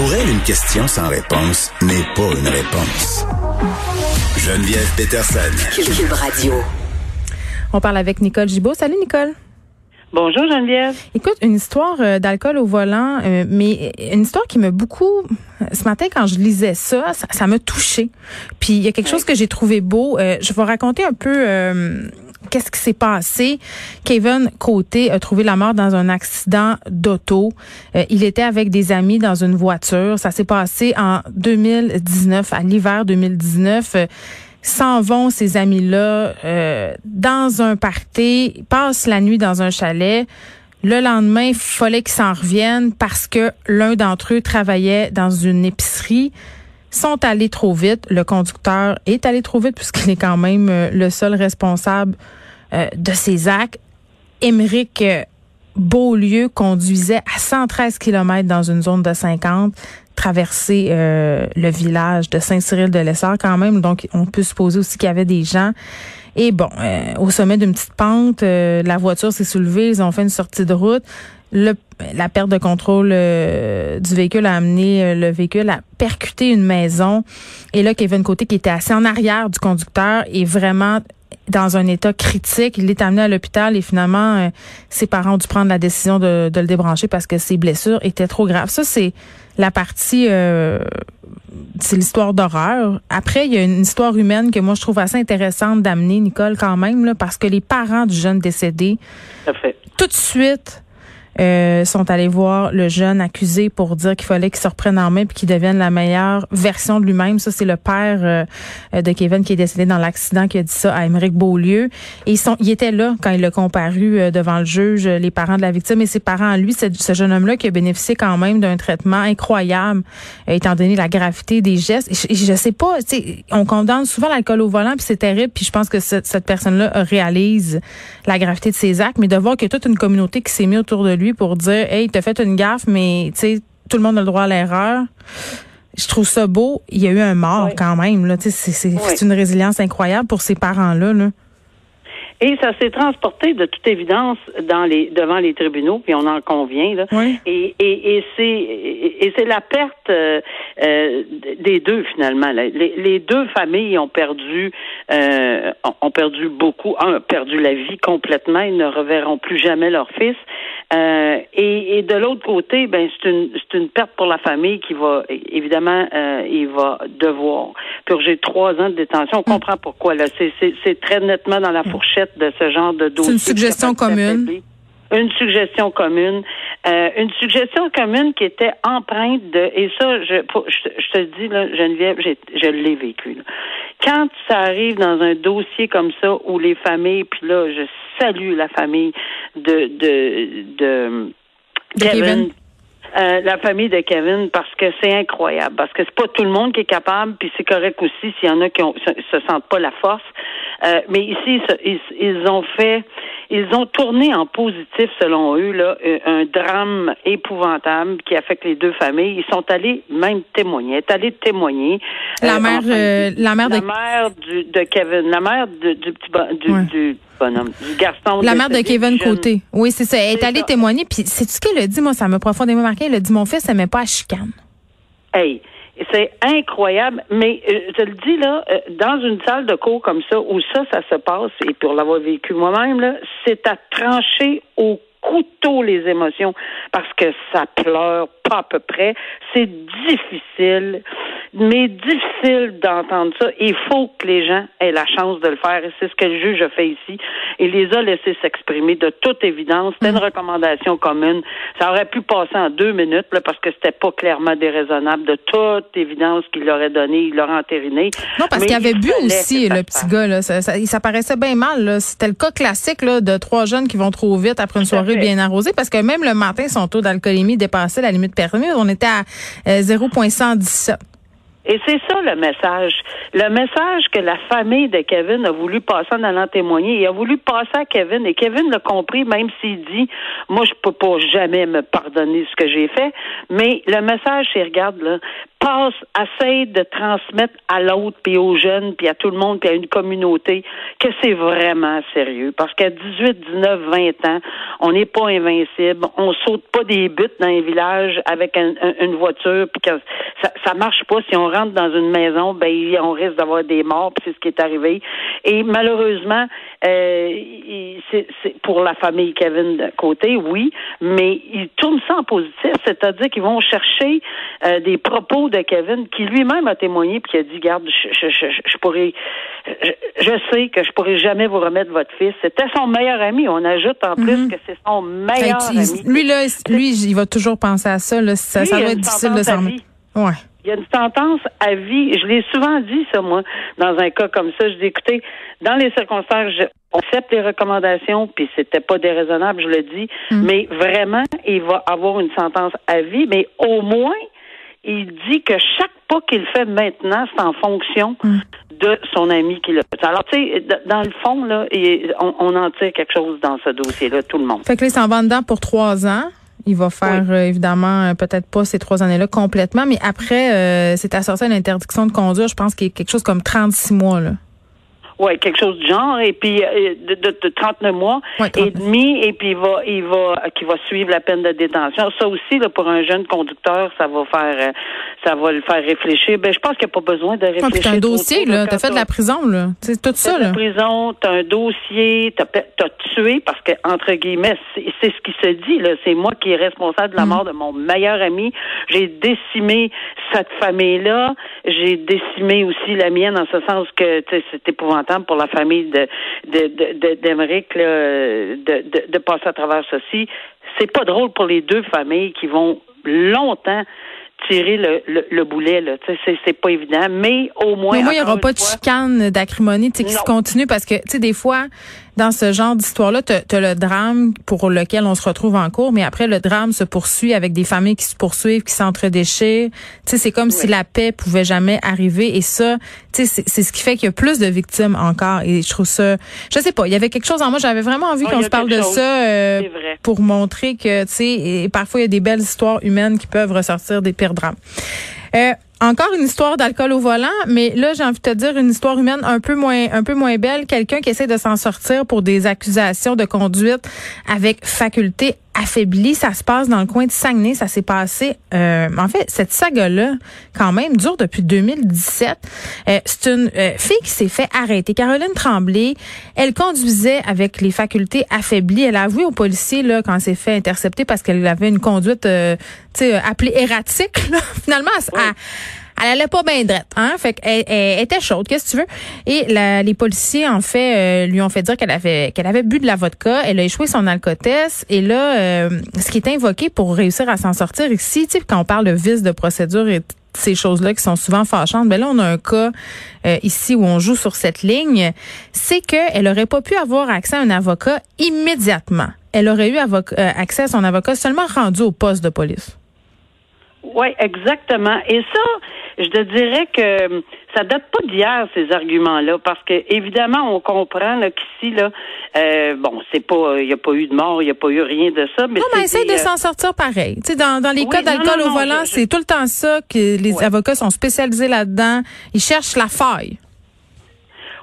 Pour elle, une question sans réponse n'est pas une réponse. Geneviève Peterson. Cube Radio. On parle avec Nicole Gibault. Salut Nicole. Bonjour Geneviève. Écoute, une histoire euh, d'alcool au volant, euh, mais une histoire qui m'a beaucoup... Ce matin, quand je lisais ça, ça m'a touché. Puis il y a quelque chose que j'ai trouvé beau. Euh, je vais raconter un peu qu'est-ce qui s'est passé? Kevin Côté a trouvé la mort dans un accident d'auto. il était avec des amis dans une voiture. Ça s'est passé en 2019, à l'hiver 2019 s'en vont ces amis-là euh, dans un party, passent la nuit dans un chalet. Le lendemain, il fallait qu'ils s'en reviennent parce que l'un d'entre eux travaillait dans une épicerie. Sont allés trop vite. Le conducteur est allé trop vite puisqu'il est quand même euh, le seul responsable euh, de ces actes. Émeric Beaulieu conduisait à 113 km dans une zone de 50 traverser euh, le village de Saint-Cyril-de-Lessard quand même. Donc, on peut supposer aussi qu'il y avait des gens. Et bon, euh, au sommet d'une petite pente, euh, la voiture s'est soulevée, ils ont fait une sortie de route. La perte de contrôle du véhicule a amené le véhicule à percuter une maison. Et là, Kevin Côté, qui était assis en arrière du conducteur, est vraiment dans un état critique. Il est amené à l'hôpital et finalement, ses parents ont dû prendre la décision de, de le débrancher parce que ses blessures étaient trop graves. Ça, c'est la partie euh, c'est l'histoire d'horreur. Après, il y a une histoire humaine que moi je trouve assez intéressante d'amener, Nicole, quand même, là, parce que les parents du jeune décédé, tout de suite, euh, sont allés voir le jeune accusé pour dire qu'il fallait qu'il se reprenne en main puis qu'il devienne la meilleure version de lui-même. Ça, c'est le père euh, de Kevin qui est décédé dans l'accident qui a dit ça à Émeric Beaulieu. Et ils sont, il était là quand il a comparu euh, devant le juge, les parents de la victime et ses parents. Lui, ce jeune homme-là qui a bénéficié quand même d'un traitement incroyable, étant donné la gravité des gestes. Et je, sais pas, on condamne souvent l'alcool au volant puis c'est terrible. Puis je pense que cette, cette personne-là réalise la gravité de ses actes, mais de voir a toute une communauté qui s'est mise autour de lui pour dire Hey, t'as fait une gaffe, mais tu sais, tout le monde a le droit à l'erreur. Je trouve ça beau. Il y a eu un mort quand même. Là. C'est une résilience incroyable pour ces parents-là. Là. Et ça s'est transporté de toute évidence dans les devant les tribunaux, puis on en convient. Là. Et, et, et c'est et c'est la perte euh, euh, des deux finalement. Les, les, deux familles ont perdu euh, ont perdu beaucoup. Un a perdu la vie complètement. Ils ne reverront plus jamais leur fils. Euh, et, et, de l'autre côté, ben c'est une c'est une perte pour la famille qui va évidemment euh, il va devoir purger trois ans de détention. On comprend pourquoi là. C'est c'est très nettement dans la fourchette de ce genre de dossier. C'est une suggestion commune. Une suggestion commune, euh, une suggestion commune qui était empreinte de et ça je je, te dis là Geneviève, je l'ai vécu. Là. Quand ça arrive dans un dossier comme ça où les familles puis là je salue la famille de de de, Kevin. Euh, la famille de Kevin parce que c'est incroyable parce que c'est pas tout le monde qui est capable puis c'est correct aussi s'il y en a qui ont, se, sentent pas la force euh, mais ici ils, ils, ont fait ils ont tourné en positif selon eux là euh, un drame épouvantable qui affecte les deux familles ils sont allés même témoigner est allés témoigner la mère la mère la mère du, de Kevin la mère du, du petit du, du du garçon. La mère de Kevin Côté. Oui, c'est ça. Elle est, allée témoigner. Puis, c'est ce qu'elle a dit, moi, ça m'a profondément marqué. Elle a dit, mon fils n'aimait pas à chicane. Hey, c'est incroyable, mais euh, je le dis là, euh, dans une salle de cours comme ça, où ça, ça se passe, et pour l'avoir vécu moi-même, c'est à trancher au couteau les émotions parce que ça pleure pas à peu près. C'est difficile. mais difficile d'entendre ça. Il faut que les gens aient la chance de le faire. Et c'est ce que le juge a fait ici. Il les a laissés s'exprimer de toute évidence. C'était une mm. recommandation commune. Ça aurait pu passer en deux minutes là, parce que c'était pas clairement déraisonnable. De toute évidence qu'il leur aurait donné, il l'aurait entériné. Non, parce qu'il avait bu aussi, le petit gars. Là. Ça, ça, paraissait bien mal. C'était le cas classique là, de trois jeunes qui vont trop vite après une soirée bien arrosée parce que même le matin, son taux d'alcoolémie dépassait la limite permise. On était à 0,117. Et c'est ça le message. Le message que la famille de Kevin a voulu passer en allant témoigner. Il a voulu passer à Kevin et Kevin l'a compris, même s'il dit Moi, je peux pas jamais me pardonner ce que j'ai fait. Mais le message, c'est regarde, là, passe, essaye de transmettre à l'autre, puis aux jeunes, puis à tout le monde, puis à une communauté, que c'est vraiment sérieux. Parce qu'à 18, 19, 20 ans, on n'est pas invincible. On saute pas des buts dans un village avec une voiture, puis que ça marche pas. Si on rentre dans une maison, ben on risque d'avoir des morts, puis c'est ce qui est arrivé. Et malheureusement, euh, c'est pour la famille Kevin de côté, oui, mais ils tournent ça en positif, c'est-à-dire qu'ils vont chercher euh, des propos de Kevin qui lui-même a témoigné puis qui a dit, garde, je, je, je, pourrais, je, sais que je pourrais jamais vous remettre votre fils. C'était son meilleur ami. On ajoute en plus mhm. que c'est son meilleur ami. Lui là, lui, il va toujours penser à ça. Là. Ça, ça va être difficile de s'en Ouais. Il y a une sentence à vie. Je l'ai souvent dit, ça, moi, dans un cas comme ça. Je dis, écoutez, dans les circonstances, on accepte les recommandations, puis c'était pas déraisonnable, je le dis, mm. mais vraiment, il va avoir une sentence à vie, mais au moins, il dit que chaque pas qu'il fait maintenant, c'est en fonction mm. de son ami qui l'a fait. Alors, tu sais, dans le fond, là, on, en tire quelque chose dans ce dossier-là, tout le monde. Fait que là, s'en va dedans pour trois ans. Il va faire euh, évidemment euh, peut-être pas ces trois années-là complètement, mais après, euh, c'est assorti à l'interdiction de conduire. Je pense qu'il y a quelque chose comme 36 mois. Là. Oui, quelque chose du genre. Et puis euh, de, de, de 39 mois et demi, et puis il va, il va, qui va suivre la peine de détention. Ça aussi, là, pour un jeune conducteur, ça va faire, euh, ça va le faire réfléchir. Ben, je pense qu'il n'y a pas besoin de réfléchir. Ah, t'as un dossier, là. T'as fait de la prison, là. C'est tout ça, là. de la prison, t'as un dossier, t'as as tué parce que entre guillemets, c'est ce qui se dit, là. C'est moi qui est responsable de la mm. mort de mon meilleur ami. J'ai décimé cette famille-là. J'ai décimé aussi la mienne, en ce sens que, c'est épouvantable pour la famille de d'Emeric de, de, de, passer à travers ceci. C'est pas drôle pour les deux familles qui vont longtemps tirer le, le, boulet. Là. C'est, c'est pas évident, mais au moins... Mais il n'y aura pas de chicane, d'acrimonie qui se continue parce que, tu sais, des fois, dans ce genre d'histoire-là, tu as, le drame pour lequel on se retrouve en cours, mais après, le drame se poursuit avec des familles qui se poursuivent, qui s'entredéchirent. Tu sais, c'est comme si la paix pouvait jamais arriver. Et ça, tu sais, c'est ce qui fait qu'il y a plus de victimes encore. Et je trouve ça... Je sais pas, il y avait quelque chose en moi. J'avais vraiment envie qu'on se parle de ça euh, pour montrer que, tu sais, parfois, il y a des belles histoires humaines qui peuvent ressortir des Euh, encore une histoire d'alcool au volant, mais là j'ai envie de te dire une histoire humaine un peu moins un peu moins belle. Quelqu'un qui essaie de s'en sortir pour des accusations de conduite avec faculté affaiblie. Ça se passe dans le coin de Saguenay. Ça s'est passé. Euh, en fait, cette saga-là, quand même, dure depuis 2017. Euh, c'est une euh, fille qui s'est fait arrêter. Caroline Tremblay, elle conduisait avec les facultés affaiblies. Elle a avoué aux policiers là quand elle s'est fait intercepter parce qu'elle avait une conduite, tu sais, appelée erratique. Finalement, elle, elle allait pas bien droite, hein? Fait qu'elle elle était chaude, qu'est-ce que tu veux? Et les policiers, en fait, euh, lui ont fait dire qu'elle avait qu'elle avait bu de la vodka. Elle a échoué son alcotest. Et là, euh, ce qui est invoqué pour réussir à s'en sortir ici, tu quand on parle de vice de procédure et ces choses-là qui sont souvent fâchantes. Ben là, on a un cas euh, ici où on joue sur cette ligne. C'est qu'elle aurait pas pu avoir accès à un avocat immédiatement. Elle aurait eu accès à son avocat seulement rendu au poste de police. Oui, exactement. Et ça, je te dirais que ça date pas d'hier ces arguments-là, parce que évidemment on comprend là, qu'ici là, euh, bon, c'est pas, il y a pas eu de mort, il y a pas eu rien de ça. Mais non, mais essaye de euh, s'en sortir pareil. Tu sais, dans, dans les cas d'alcool au volant, c'est tout le temps ça que les avocats sont spécialisés là-dedans. Ils cherchent la faille.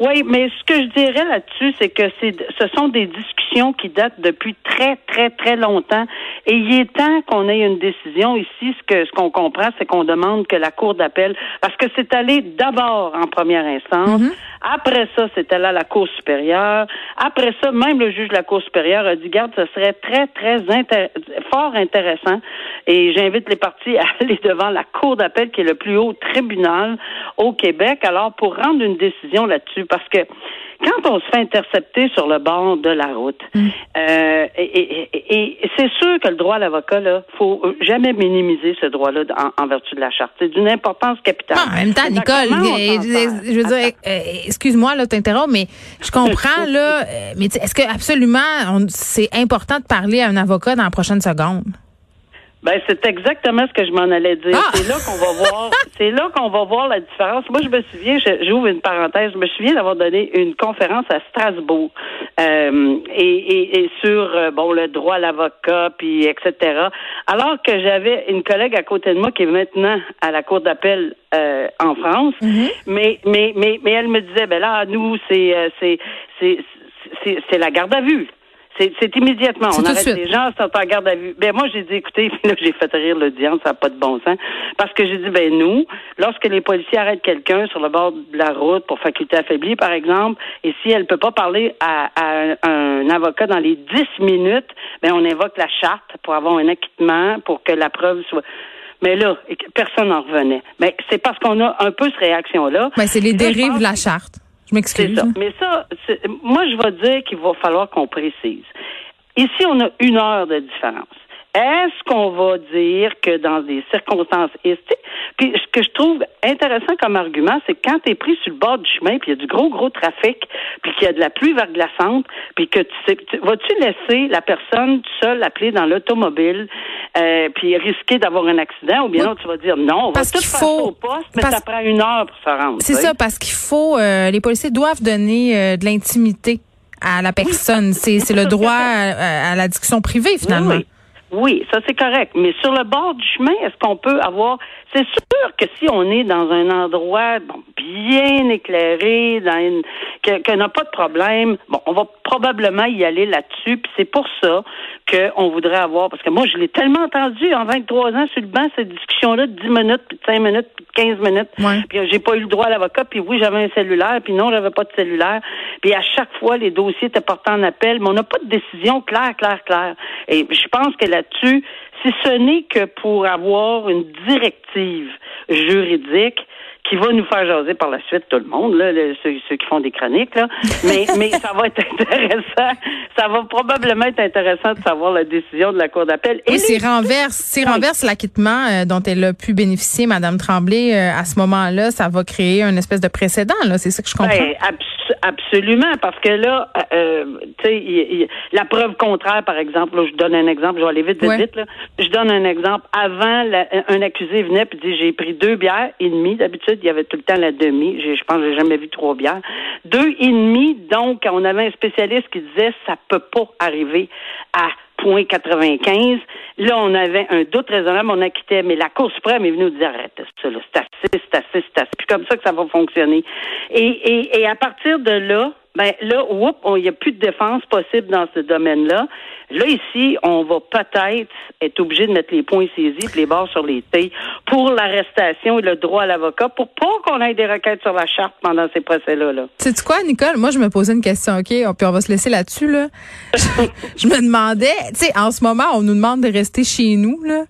Oui, mais ce que je dirais là-dessus, c'est que c'est, ce sont des discussions qui datent depuis très, très, très longtemps. Et il est temps qu'on ait une décision ici. Ce que ce qu'on comprend, c'est qu'on demande que la Cour d'appel, parce que c'est allé d'abord en première instance. Mhm. Après ça, c'est allé à la Cour supérieure. Après ça, même le juge de la Cour supérieure a dit, garde, ce serait très, très intér- fort intéressant. Et j'invite les partis à aller devant la Cour d'appel, qui est le plus haut tribunal au Québec, alors pour rendre une décision là-dessus. Parce que quand on se fait intercepter sur le bord de la route, euh, et, et- et- et c'est sûr que le droit à l'avocat, là, faut jamais minimiser ce droit-là en, en vertu de la charte. C'est d'une importance capitale. En même temps, Nicole, je, veux dire, excuse-moi là, t'interromps, mais je comprends là, euh, mais est-ce que absolument c'est important de parler à un avocat dans la prochaine seconde? Ben, c'est exactement ce que je m'en allais dire. Ah! C'est là qu'on va voir, c'est là qu'on va voir la différence. Moi, je me souviens, je- j'ouvre une parenthèse, je me souviens d'avoir donné une conférence à Strasbourg, euh, et, et, et sur, euh, bon, le droit à l'avocat, puis etc. Alors que j'avais une collègue à côté de moi qui est maintenant à la cour d'appel euh, en France, mais, mais, mais, mais elle me disait, ben là, nous, c'est, euh, c'est, c'est, c'est, c'est la garde à vue. C'est, immédiatement. On arrête les gens sont en garde à vue. Ben moi j'ai dit écoutez, j'ai fait rire l'audience, ça n'a pas de bon sens, parce que j'ai dit ben nous, lorsque les policiers arrêtent quelqu'un sur le bord de la route pour faculté affaiblie par exemple, et si elle peut pas parler à, à un, avocat dans les 10 minutes, ben on invoque la charte pour avoir un acquittement pour que la preuve soit mais là, personne n'en revenait. Mais c'est parce qu'on a un peu cette réaction-là. Ben, c'est les dérives de la charte. Je m'excuse. ça. Mais ça, c'est- moi, je vais dire qu'il va falloir qu'on précise. Ici, on a une heure de différence. Est-ce qu'on va dire que dans des circonstances puis ce que je trouve intéressant comme argument, c'est que quand tu es pris sur le bord du chemin, puis il y a du gros, gros trafic, puis qu'il y a de la pluie verglaçante, puis que tu sais, tu- vas-tu laisser la personne seule appeler dans l'automobile, euh, puis risquer d'avoir un accident, ou bien Oui. non, tu vas dire non, on Parce va tout faut- au poste, mais parce- ça prend une heure pour se rendre. C'est ça, parce qu'il faut, euh, les policiers doivent donner euh, de l'intimité à la personne. C'est c'est le droit à, à la discussion privée finalement. Oui, ça c'est correct. Mais sur le bord du chemin, est-ce qu'on peut avoir C'est sûr que si on est dans un endroit bon, bien éclairé, dans une que, que n'a pas de problème, bon, on va probablement y aller là-dessus. Puis c'est pour ça qu'on voudrait avoir, parce que moi je l'ai tellement entendu en 23 ans sur le banc cette discussion-là de 10 minutes, puis de 5 minutes, puis de 15 minutes. Ouais. Puis euh, j'ai pas eu le droit à l'avocat, puis oui, j'avais un cellulaire, puis non, j'avais pas de cellulaire. Puis à chaque fois, les dossiers étaient portés en appel, mais on n'a pas de décision claire, claire, claire. Et je pense que là-dessus, si ce n'est que pour avoir une directive juridique qui va nous faire jaser par la suite tout le monde, là, ceux, ceux qui font des chroniques, là. Mais, mais ça va être intéressant. Ça va probablement être intéressant de savoir la décision de la Cour d'appel. Et Oui, les- c'est renverse, c'est Oui. renverse l'acquittement euh, dont elle a pu bénéficier, Madame Tremblay, euh, à ce moment-là, ça va créer une espèce de précédent, là. C'est ça que je comprends. Ben, abs- absolument, parce que là, euh, euh, tu sais, la preuve contraire, par exemple, là, je donne un exemple, je vais aller vite, vite, Ouais. vite, là. Je donne un exemple. Avant, la- un accusé venait et dit, j'ai pris deux bières et demie. D'habitude, il y avait tout le temps la demi. Je pense que j'ai jamais vu trois bières. Deux et demi, donc, on avait un spécialiste qui disait, ça peut pas arriver à point 95. Là, on avait un doute raisonnable, on acquittait, mais la Cour suprême est venue nous dire arrête ça, c'est assez, c'est assez, c'est assez. Puis comme ça que ça va fonctionner. Et, et, à partir de là, ben là, il n'y a plus de défense possible dans ce domaine-là. Là, ici, on va peut-être être obligé de mettre les points saisis et les barres sur les T pour l'arrestation et le droit à l'avocat pour pas qu'on ait des requêtes sur la charte pendant ces procès-là. Là. sais tu quoi, Nicole? Moi, je me posais une question, OK? Puis on va se laisser là-dessus, là. je me demandais, tu sais, en ce moment, on nous demande de rester chez nous, là.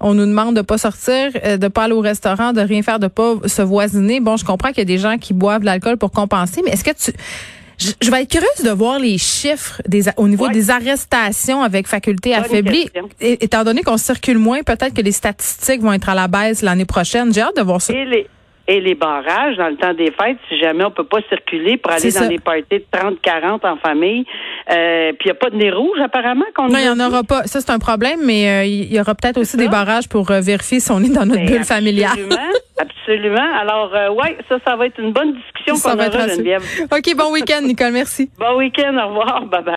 On nous demande de pas sortir, euh, de pas aller au restaurant, de rien faire, de pas se voisiner. Bon, je comprends qu'il y a des gens qui boivent de l'alcool pour compenser, mais est-ce que tu... Je, je vais être curieuse de voir les chiffres des, au niveau Ouais. des arrestations avec faculté Bonne affaiblie. étant donné qu'on circule moins, peut-être que les statistiques vont être à la baisse l'année prochaine. J'ai hâte de voir ça. Et les, et les barrages dans le temps des fêtes, si jamais on peut pas circuler pour aller dans ça. des parties de 30, 40 en famille. Euh, puis il n'y a pas de nez rouge apparemment qu'on Non, il n'y en aura pas. Ça, c'est un problème, mais euh, il y aura peut-être aussi des barrages pour euh, vérifier si on est dans notre bulle familiale. Absolument, absolument. Alors, euh, ouais, ça, ça va être une bonne discussion Ça qu'on va être aura. Geneviève. OK, bon week-end, Nicole. Merci. Bon week-end, au revoir, bye bye.